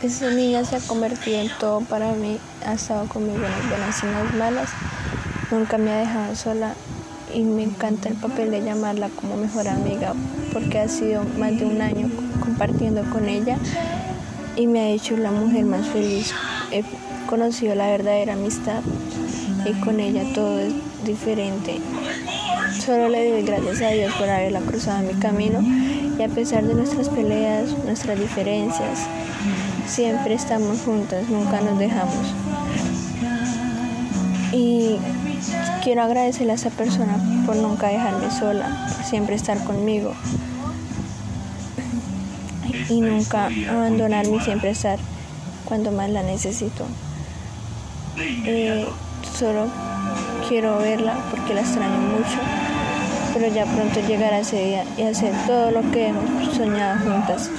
Esa niña se ha convertido en todo para mí, ha estado conmigo en las buenas y en las malas, nunca me ha dejado sola y me encanta el papel de llamarla como mejor amiga porque ha sido más de un año compartiendo con ella y me ha hecho la mujer más feliz. He conocido la verdadera amistad y con ella todo es diferente. Solo le doy gracias a Dios por haberla cruzado en mi camino y a pesar de nuestras peleas, nuestras diferencias, Siempre estamos juntas, nunca nos dejamos. Y quiero agradecerle a esa persona por nunca dejarme sola, por siempre estar conmigo. Y nunca abandonarme y siempre estar cuando más la necesito. Eh, solo quiero verla porque la extraño mucho, pero ya pronto llegará ese día y hacer todo lo que hemos soñado juntas.